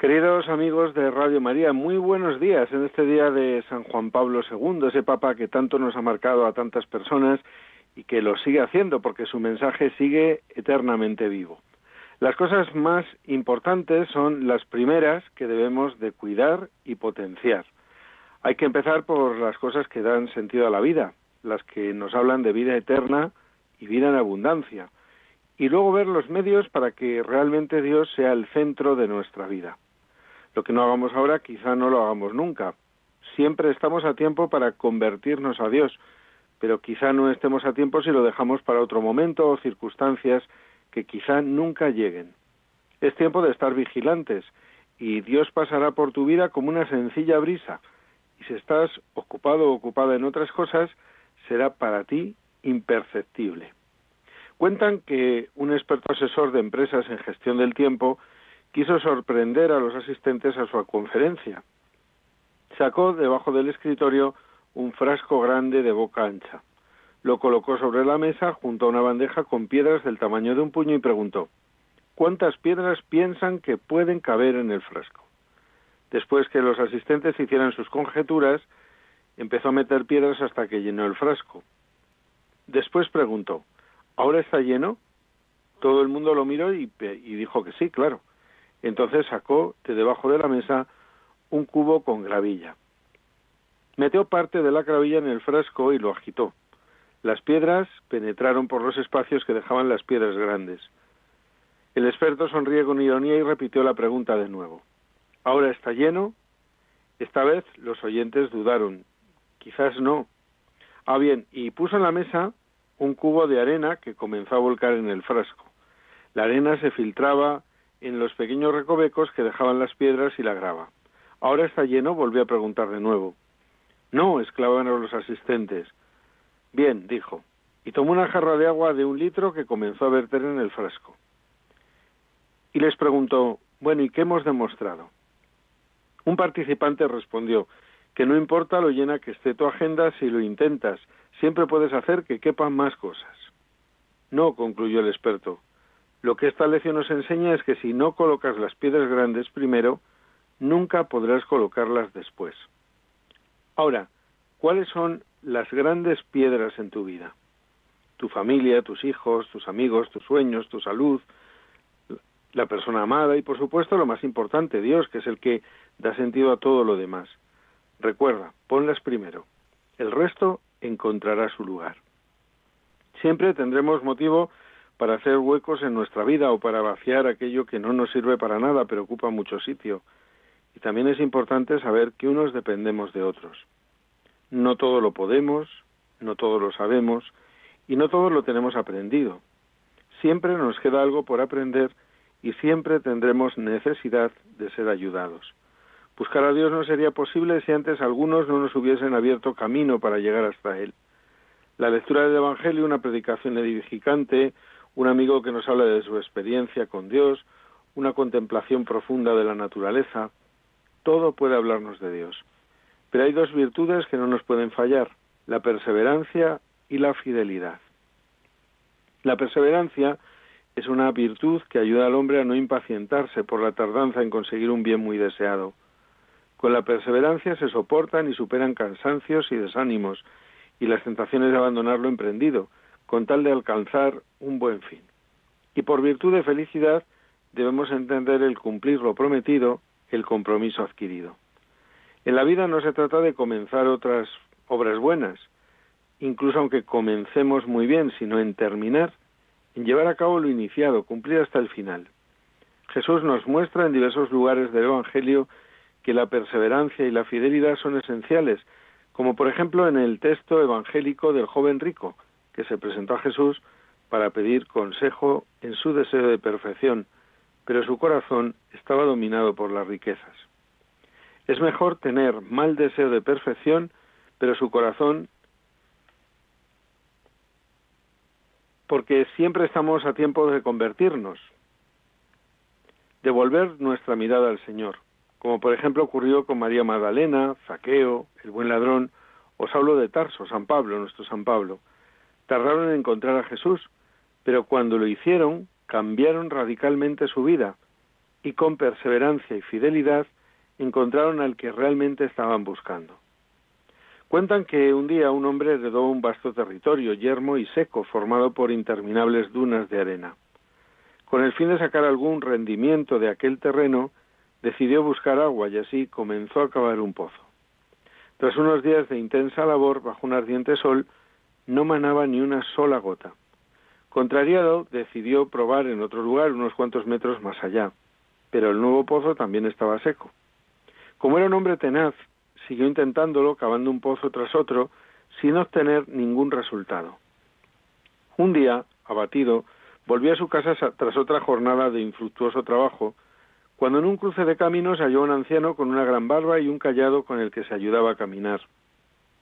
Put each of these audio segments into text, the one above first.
Queridos amigos de Radio María, muy buenos días en este día de San Juan Pablo II, ese Papa que tanto nos ha marcado a tantas personas y que lo sigue haciendo porque su mensaje sigue eternamente vivo. Las cosas más importantes son las primeras que debemos de cuidar y potenciar. Hay que empezar por las cosas que dan sentido a la vida, las que nos hablan de vida eterna y vida en abundancia, y luego ver los medios para que realmente Dios sea el centro de nuestra vida. Lo que no hagamos ahora quizá no lo hagamos nunca. Siempre estamos a tiempo para convertirnos a Dios, pero quizá no estemos a tiempo si lo dejamos para otro momento o circunstancias que quizá nunca lleguen. Es tiempo de estar vigilantes y Dios pasará por tu vida como una sencilla brisa y si estás ocupado o ocupada en otras cosas, será para ti imperceptible. Cuentan que un experto asesor de empresas en gestión del tiempo quiso sorprender a los asistentes a su conferencia. Sacó debajo del escritorio un frasco grande de boca ancha. Lo colocó sobre la mesa junto a una bandeja con piedras del tamaño de un puño y preguntó ¿Cuántas piedras piensan que pueden caber en el frasco? Después que los asistentes hicieran sus conjeturas, empezó a meter piedras hasta que llenó el frasco. Después preguntó ¿Ahora está lleno? Todo el mundo lo miró y, y dijo que sí, claro. Entonces sacó de debajo de la mesa un cubo con gravilla. Metió parte de la gravilla en el frasco y lo agitó. Las piedras penetraron por los espacios que dejaban las piedras grandes. El experto sonrió con ironía y repitió la pregunta de nuevo. ¿Ahora está lleno? Esta vez los oyentes dudaron. Quizás no. Ah, bien, y puso en la mesa un cubo de arena que comenzó a volcar en el frasco. La arena se filtraba en los pequeños recovecos que dejaban las piedras y la grava. Ahora está lleno, volvió a preguntar de nuevo. No, exclamaron los asistentes. Bien, dijo, y tomó una jarra de agua de un litro que comenzó a verter en el frasco. Y les preguntó, bueno, ¿y qué hemos demostrado? Un participante respondió, que no importa lo llena que esté tu agenda si lo intentas, siempre puedes hacer que quepan más cosas. No, concluyó el experto, lo que esta lección nos enseña es que si no colocas las piedras grandes primero, nunca podrás colocarlas después. Ahora, ¿cuáles son las grandes piedras en tu vida? Tu familia, tus hijos, tus amigos, tus sueños, tu salud, la persona amada y por supuesto lo más importante, Dios, que es el que da sentido a todo lo demás. Recuerda, ponlas primero. El resto encontrará su lugar. Siempre tendremos motivo para hacer huecos en nuestra vida o para vaciar aquello que no nos sirve para nada pero ocupa mucho sitio. Y también es importante saber que unos dependemos de otros. No todo lo podemos, no todo lo sabemos y no todo lo tenemos aprendido. Siempre nos queda algo por aprender y siempre tendremos necesidad de ser ayudados. Buscar a Dios no sería posible si antes algunos no nos hubiesen abierto camino para llegar hasta Él. La lectura del Evangelio, una predicación edificante, un amigo que nos habla de su experiencia con Dios, una contemplación profunda de la naturaleza, todo puede hablarnos de Dios. Pero hay dos virtudes que no nos pueden fallar, la perseverancia y la fidelidad. La perseverancia es una virtud que ayuda al hombre a no impacientarse por la tardanza en conseguir un bien muy deseado. Con la perseverancia se soportan y superan cansancios y desánimos y las tentaciones de abandonar lo emprendido, con tal de alcanzar un buen fin. Y por virtud de felicidad debemos entender el cumplir lo prometido, el compromiso adquirido. En la vida no se trata de comenzar otras obras buenas, incluso aunque comencemos muy bien, sino en terminar, en llevar a cabo lo iniciado, cumplir hasta el final. Jesús nos muestra en diversos lugares del Evangelio que la perseverancia y la fidelidad son esenciales, como por ejemplo en el texto evangélico del joven rico, que se presentó a Jesús para pedir consejo en su deseo de perfección, pero su corazón estaba dominado por las riquezas. Es mejor tener mal deseo de perfección, pero su corazón, porque siempre estamos a tiempo de convertirnos, de volver nuestra mirada al Señor, como por ejemplo ocurrió con María Magdalena, Zaqueo, el buen ladrón, o Saulo de Tarso, San Pablo, nuestro San Pablo. Tardaron en encontrar a Jesús, pero cuando lo hicieron, cambiaron radicalmente su vida y con perseverancia y fidelidad encontraron al que realmente estaban buscando. Cuentan que un día un hombre heredó un vasto territorio, yermo y seco, formado por interminables dunas de arena. Con el fin de sacar algún rendimiento de aquel terreno, decidió buscar agua y así comenzó a cavar un pozo. Tras unos días de intensa labor bajo un ardiente sol, no manaba ni una sola gota. Contrariado, decidió probar en otro lugar unos cuantos metros más allá, pero el nuevo pozo también estaba seco. Como era un hombre tenaz, siguió intentándolo, cavando un pozo tras otro, sin obtener ningún resultado. Un día, abatido, volvió a su casa tras otra jornada de infructuoso trabajo, cuando en un cruce de caminos halló a un anciano con una gran barba y un callado con el que se ayudaba a caminar.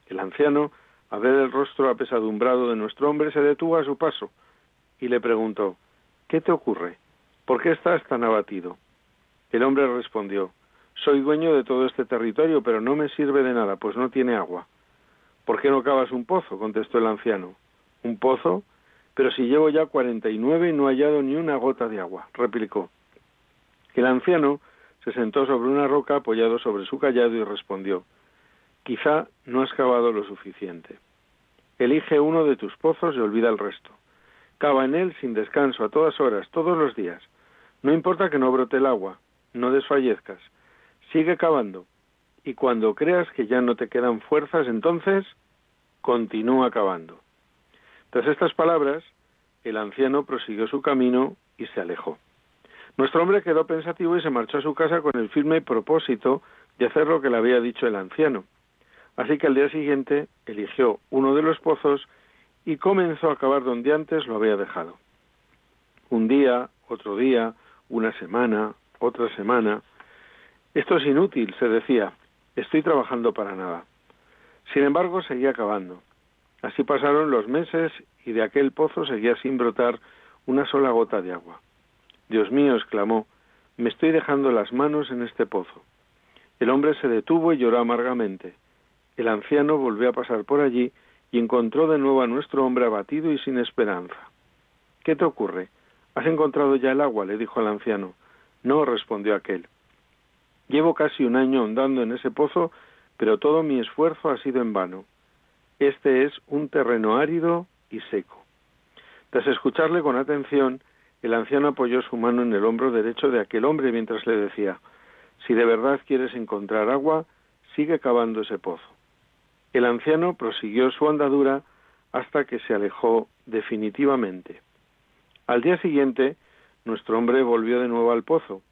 El anciano, a ver el rostro apesadumbrado de nuestro hombre, se detuvo a su paso y le preguntó ¿Qué te ocurre? ¿Por qué estás tan abatido? El hombre respondió soy dueño de todo este territorio, pero no me sirve de nada, pues no tiene agua. ¿Por qué no cavas un pozo? contestó el anciano. ¿Un pozo? Pero si llevo ya cuarenta y nueve y no he hallado ni una gota de agua, replicó. El anciano se sentó sobre una roca apoyado sobre su callado y respondió Quizá no has cavado lo suficiente. Elige uno de tus pozos y olvida el resto. Cava en él sin descanso, a todas horas, todos los días. No importa que no brote el agua, no desfallezcas, sigue cavando y cuando creas que ya no te quedan fuerzas, entonces continúa cavando. Tras estas palabras, el anciano prosiguió su camino y se alejó. Nuestro hombre quedó pensativo y se marchó a su casa con el firme propósito de hacer lo que le había dicho el anciano. Así que al día siguiente eligió uno de los pozos y comenzó a cavar donde antes lo había dejado. Un día, otro día, una semana, otra semana, esto es inútil, se decía. Estoy trabajando para nada. Sin embargo, seguía cavando. Así pasaron los meses y de aquel pozo seguía sin brotar una sola gota de agua. Dios mío, exclamó, me estoy dejando las manos en este pozo. El hombre se detuvo y lloró amargamente. El anciano volvió a pasar por allí y encontró de nuevo a nuestro hombre abatido y sin esperanza. ¿Qué te ocurre? ¿Has encontrado ya el agua? le dijo el anciano. No, respondió aquel. Llevo casi un año andando en ese pozo, pero todo mi esfuerzo ha sido en vano. Este es un terreno árido y seco. Tras escucharle con atención, el anciano apoyó su mano en el hombro derecho de aquel hombre mientras le decía Si de verdad quieres encontrar agua, sigue cavando ese pozo. El anciano prosiguió su andadura hasta que se alejó definitivamente. Al día siguiente, nuestro hombre volvió de nuevo al pozo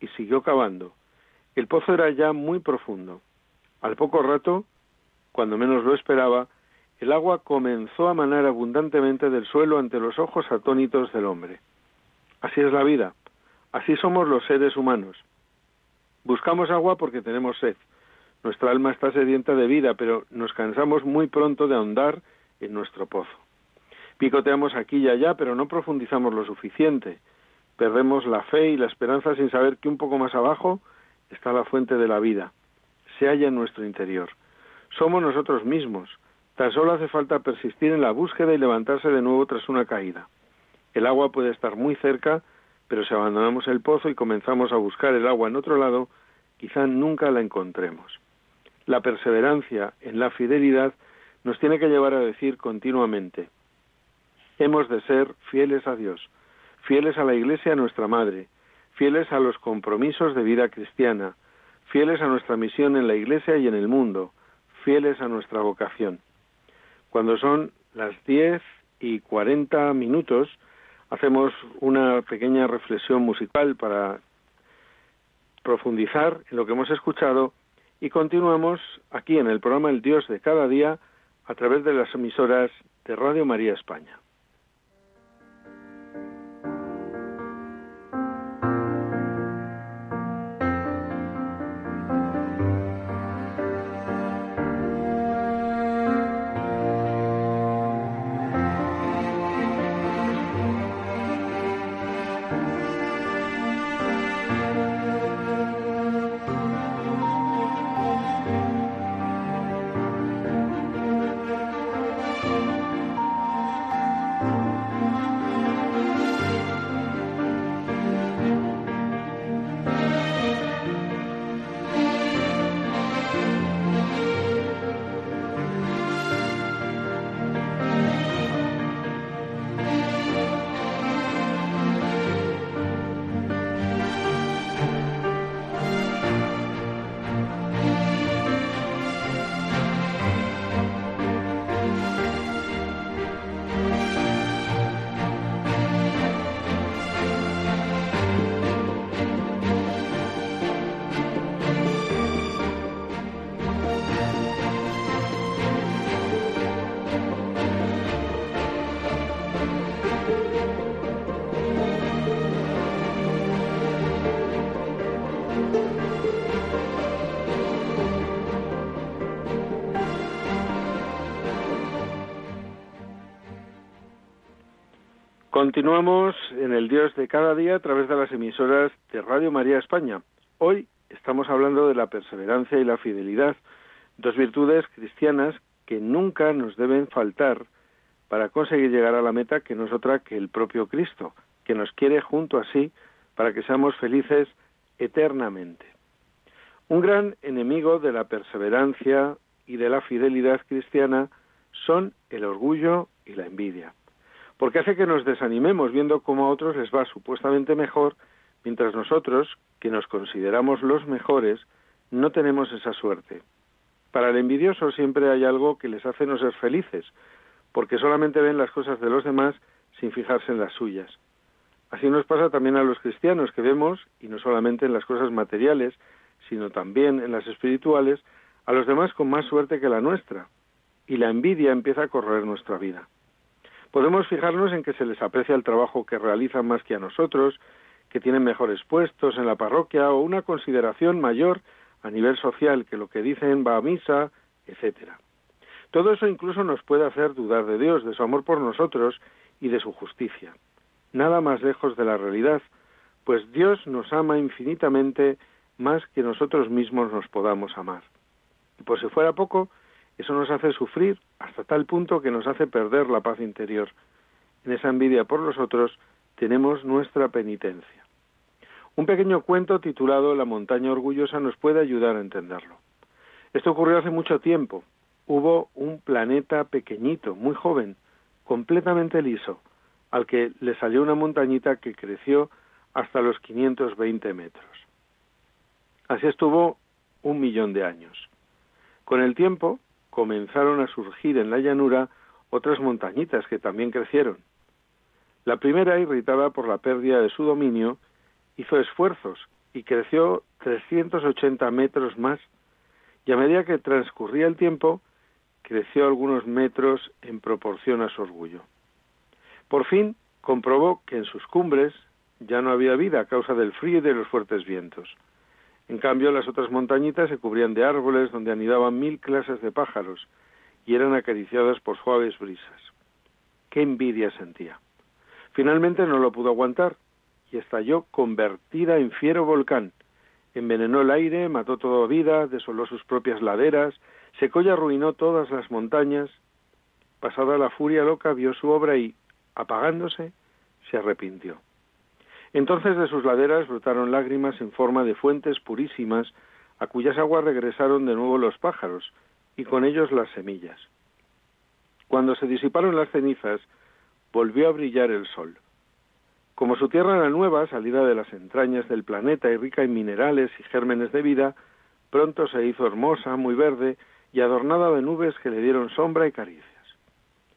y siguió cavando, el pozo era ya muy profundo. Al poco rato, cuando menos lo esperaba, el agua comenzó a manar abundantemente del suelo ante los ojos atónitos del hombre. Así es la vida, así somos los seres humanos. Buscamos agua porque tenemos sed. Nuestra alma está sedienta de vida, pero nos cansamos muy pronto de ahondar en nuestro pozo. Picoteamos aquí y allá, pero no profundizamos lo suficiente. Perdemos la fe y la esperanza sin saber que un poco más abajo está la fuente de la vida, se halla en nuestro interior. Somos nosotros mismos. Tan solo hace falta persistir en la búsqueda y levantarse de nuevo tras una caída. El agua puede estar muy cerca, pero si abandonamos el pozo y comenzamos a buscar el agua en otro lado, quizá nunca la encontremos. La perseverancia en la fidelidad nos tiene que llevar a decir continuamente, hemos de ser fieles a Dios, fieles a la Iglesia nuestra Madre, fieles a los compromisos de vida cristiana, fieles a nuestra misión en la Iglesia y en el mundo, fieles a nuestra vocación. Cuando son las diez y cuarenta minutos, hacemos una pequeña reflexión musical para profundizar en lo que hemos escuchado y continuamos aquí en el programa El Dios de cada día a través de las emisoras de Radio María España. Continuamos en el Dios de cada día a través de las emisoras de Radio María España. Hoy estamos hablando de la perseverancia y la fidelidad, dos virtudes cristianas que nunca nos deben faltar para conseguir llegar a la meta que no es otra que el propio Cristo, que nos quiere junto a sí para que seamos felices eternamente. Un gran enemigo de la perseverancia y de la fidelidad cristiana son el orgullo y la envidia, porque hace que nos desanimemos viendo cómo a otros les va supuestamente mejor, mientras nosotros, que nos consideramos los mejores, no tenemos esa suerte. Para el envidioso siempre hay algo que les hace no ser felices, porque solamente ven las cosas de los demás sin fijarse en las suyas. Así nos pasa también a los cristianos, que vemos, y no solamente en las cosas materiales, sino también en las espirituales, a los demás con más suerte que la nuestra, y la envidia empieza a correr nuestra vida. Podemos fijarnos en que se les aprecia el trabajo que realizan más que a nosotros, que tienen mejores puestos en la parroquia o una consideración mayor a nivel social que lo que dicen va a misa, etcétera. Todo eso incluso nos puede hacer dudar de Dios, de su amor por nosotros y de su justicia. Nada más lejos de la realidad, pues Dios nos ama infinitamente más que nosotros mismos nos podamos amar. Y por si fuera poco, eso nos hace sufrir hasta tal punto que nos hace perder la paz interior. En esa envidia por los otros tenemos nuestra penitencia. Un pequeño cuento titulado La montaña orgullosa nos puede ayudar a entenderlo. Esto ocurrió hace mucho tiempo. Hubo un planeta pequeñito, muy joven, completamente liso, al que le salió una montañita que creció hasta los 520 metros. Así estuvo un millón de años. Con el tiempo, comenzaron a surgir en la llanura otras montañitas que también crecieron. La primera, irritada por la pérdida de su dominio, hizo esfuerzos y creció 380 metros más, y a medida que transcurría el tiempo, creció algunos metros en proporción a su orgullo. Por fin comprobó que en sus cumbres ya no había vida a causa del frío y de los fuertes vientos. En cambio, las otras montañitas se cubrían de árboles donde anidaban mil clases de pájaros y eran acariciadas por suaves brisas. Qué envidia sentía. Finalmente no lo pudo aguantar y estalló convertida en fiero volcán. Envenenó el aire, mató toda vida, desoló sus propias laderas, secó y arruinó todas las montañas. Pasada la furia loca, vio su obra y, apagándose, se arrepintió. Entonces de sus laderas brotaron lágrimas en forma de fuentes purísimas, a cuyas aguas regresaron de nuevo los pájaros, y con ellos las semillas. Cuando se disiparon las cenizas, volvió a brillar el sol. Como su tierra era nueva, salida de las entrañas del planeta y rica en minerales y gérmenes de vida, pronto se hizo hermosa, muy verde y adornada de nubes que le dieron sombra y caricias.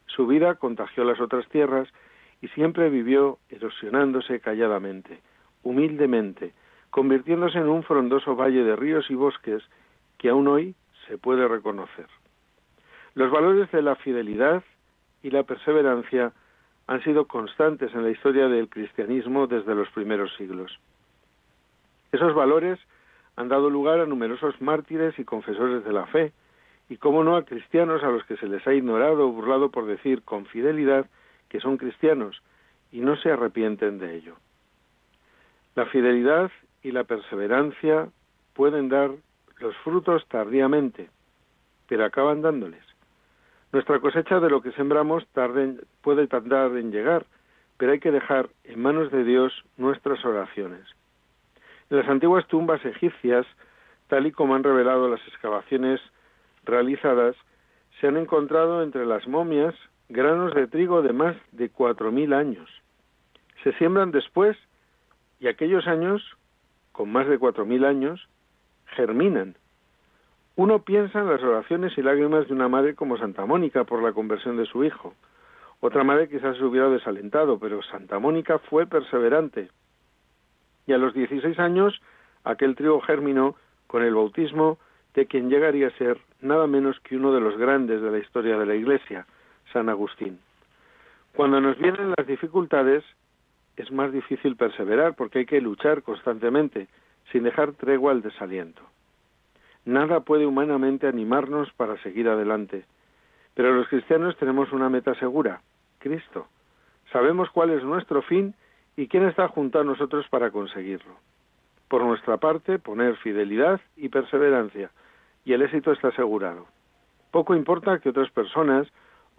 Su vida contagió las otras tierras y siempre vivió erosionándose calladamente, humildemente, convirtiéndose en un frondoso valle de ríos y bosques que aún hoy se puede reconocer. Los valores de la fidelidad y la perseverancia han sido constantes en la historia del cristianismo desde los primeros siglos. Esos valores han dado lugar a numerosos mártires y confesores de la fe, y cómo no a cristianos a los que se les ha ignorado o burlado por decir con fidelidad que son cristianos y no se arrepienten de ello. La fidelidad y la perseverancia pueden dar los frutos tardíamente, pero acaban dándoles. Nuestra cosecha de lo que sembramos puede tardar en llegar, pero hay que dejar en manos de Dios nuestras oraciones. En las antiguas tumbas egipcias, tal y como han revelado las excavaciones realizadas, se han encontrado entre las momias granos de trigo de más de cuatro mil años. Se siembran después y aquellos años, con más de cuatro mil años, germinan. Uno piensa en las oraciones y lágrimas de una madre como Santa Mónica por la conversión de su hijo. Otra madre quizás se hubiera desalentado, pero Santa Mónica fue perseverante. Y a los dieciséis años, aquel trigo germinó con el bautismo de quien llegaría a ser nada menos que uno de los grandes de la historia de la Iglesia, San Agustín. Cuando nos vienen las dificultades, es más difícil perseverar porque hay que luchar constantemente, sin dejar tregua al desaliento. Nada puede humanamente animarnos para seguir adelante, pero los cristianos tenemos una meta segura, Cristo. Sabemos cuál es nuestro fin y quién está junto a nosotros para conseguirlo. Por nuestra parte, poner fidelidad y perseverancia, y el éxito está asegurado. Poco importa que otras personas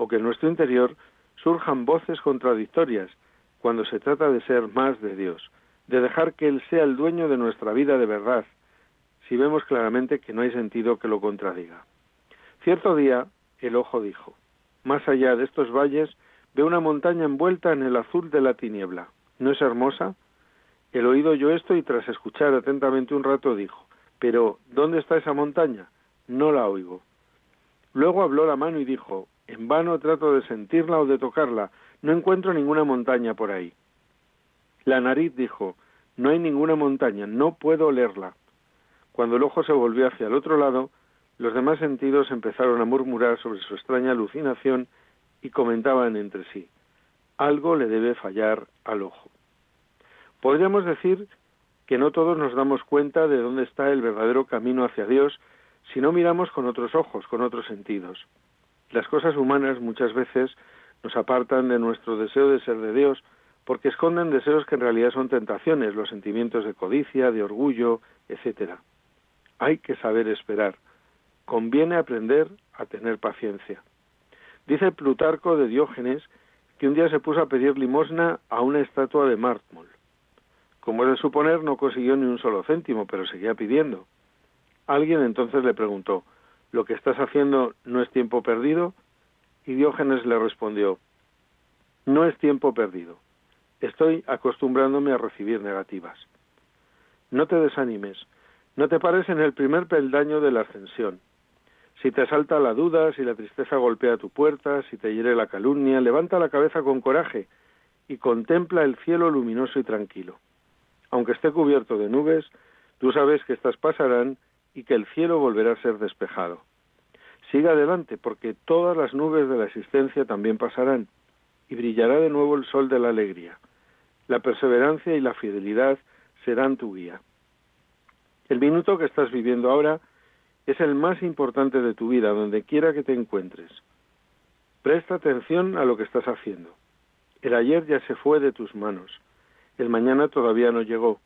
o que en nuestro interior surjan voces contradictorias cuando se trata de ser más de Dios, de dejar que Él sea el dueño de nuestra vida de verdad, si vemos claramente que no hay sentido que lo contradiga. Cierto día, el ojo dijo, más allá de estos valles, ve una montaña envuelta en el azul de la tiniebla. ¿No es hermosa? El oído oyó esto y tras escuchar atentamente un rato dijo, pero ¿dónde está esa montaña? No la oigo. Luego habló la mano y dijo, en vano trato de sentirla o de tocarla, no encuentro ninguna montaña por ahí. La nariz dijo, no hay ninguna montaña, no puedo olerla. Cuando el ojo se volvió hacia el otro lado, los demás sentidos empezaron a murmurar sobre su extraña alucinación y comentaban entre sí, algo le debe fallar al ojo. Podríamos decir que no todos nos damos cuenta de dónde está el verdadero camino hacia Dios si no miramos con otros ojos, con otros sentidos. Las cosas humanas muchas veces nos apartan de nuestro deseo de ser de Dios porque esconden deseos que en realidad son tentaciones, los sentimientos de codicia, de orgullo, etcétera. Hay que saber esperar. Conviene aprender a tener paciencia. Dice Plutarco de Diógenes que un día se puso a pedir limosna a una estatua de mármol. Como es de suponer, no consiguió ni un solo céntimo, pero seguía pidiendo. Alguien entonces le preguntó, ¿lo que estás haciendo no es tiempo perdido? Y Diógenes le respondió, no es tiempo perdido. Estoy acostumbrándome a recibir negativas. No te desanimes, no te pares en el primer peldaño de la ascensión. Si te asalta la duda, si la tristeza golpea tu puerta, si te hiere la calumnia, levanta la cabeza con coraje y contempla el cielo luminoso y tranquilo. Aunque esté cubierto de nubes, tú sabes que éstas pasarán y que el cielo volverá a ser despejado. Siga adelante, porque todas las nubes de la existencia también pasarán, y brillará de nuevo el sol de la alegría. La perseverancia y la fidelidad serán tu guía. El minuto que estás viviendo ahora es el más importante de tu vida, donde quiera que te encuentres. Presta atención a lo que estás haciendo. El ayer ya se fue de tus manos. El mañana todavía no llegó.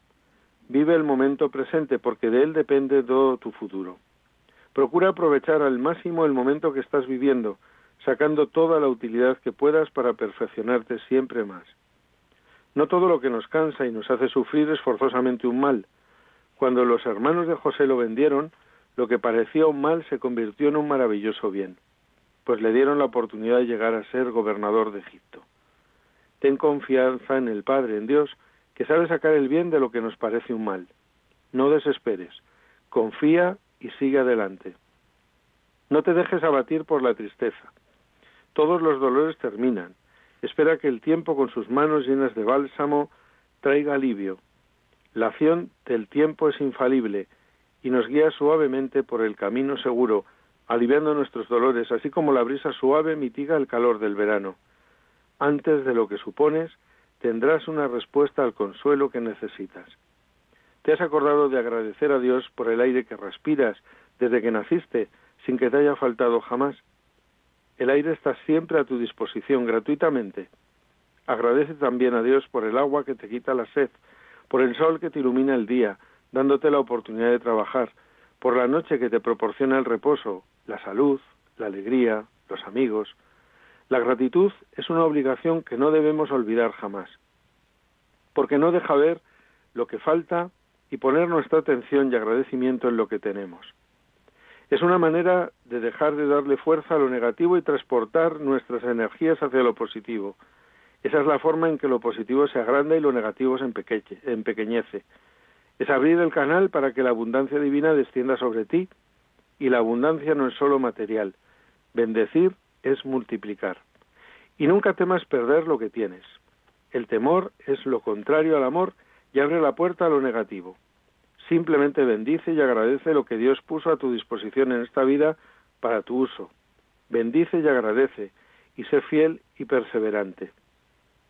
Vive el momento presente porque de él depende todo tu futuro. Procura aprovechar al máximo el momento que estás viviendo, sacando toda la utilidad que puedas para perfeccionarte siempre más. No todo lo que nos cansa y nos hace sufrir es forzosamente un mal. Cuando los hermanos de José lo vendieron, lo que parecía un mal se convirtió en un maravilloso bien, pues le dieron la oportunidad de llegar a ser gobernador de Egipto. Ten confianza en el Padre, en Dios, que sabe sacar el bien de lo que nos parece un mal. No desesperes, confía y sigue adelante. No te dejes abatir por la tristeza. Todos los dolores terminan. Espera que el tiempo con sus manos llenas de bálsamo traiga alivio. La acción del tiempo es infalible y nos guía suavemente por el camino seguro, aliviando nuestros dolores, así como la brisa suave mitiga el calor del verano. Antes de lo que supones, tendrás una respuesta al consuelo que necesitas. ¿Te has acordado de agradecer a Dios por el aire que respiras desde que naciste, sin que te haya faltado jamás? El aire está siempre a tu disposición gratuitamente. Agradece también a Dios por el agua que te quita la sed, por el sol que te ilumina el día, dándote la oportunidad de trabajar, por la noche que te proporciona el reposo, la salud, la alegría, los amigos, la gratitud es una obligación que no debemos olvidar jamás, porque no deja ver lo que falta y poner nuestra atención y agradecimiento en lo que tenemos. Es una manera de dejar de darle fuerza a lo negativo y transportar nuestras energías hacia lo positivo. Esa es la forma en que lo positivo se agranda y lo negativo se empequeñece. Es abrir el canal para que la abundancia divina descienda sobre ti y la abundancia no es solo material. Bendecir es multiplicar. Y nunca temas perder lo que tienes. El temor es lo contrario al amor y abre la puerta a lo negativo. Simplemente bendice y agradece lo que Dios puso a tu disposición en esta vida para tu uso. Bendice y agradece y sé fiel y perseverante.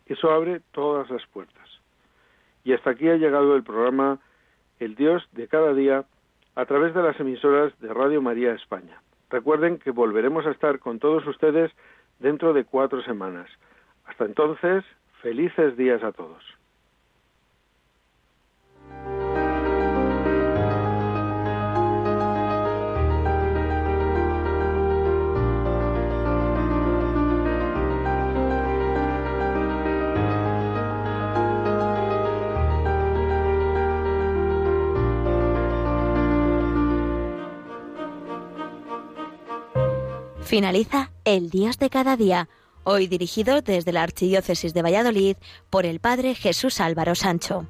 Eso abre todas las puertas. Y hasta aquí ha llegado el programa El Dios de cada día a través de las emisoras de Radio María España. Recuerden que volveremos a estar con todos ustedes dentro de cuatro semanas. Hasta entonces, Felices días a todos. Finaliza El Dios de cada día, hoy dirigido desde la Archidiócesis de Valladolid por el Padre Jesús Álvaro Sancho.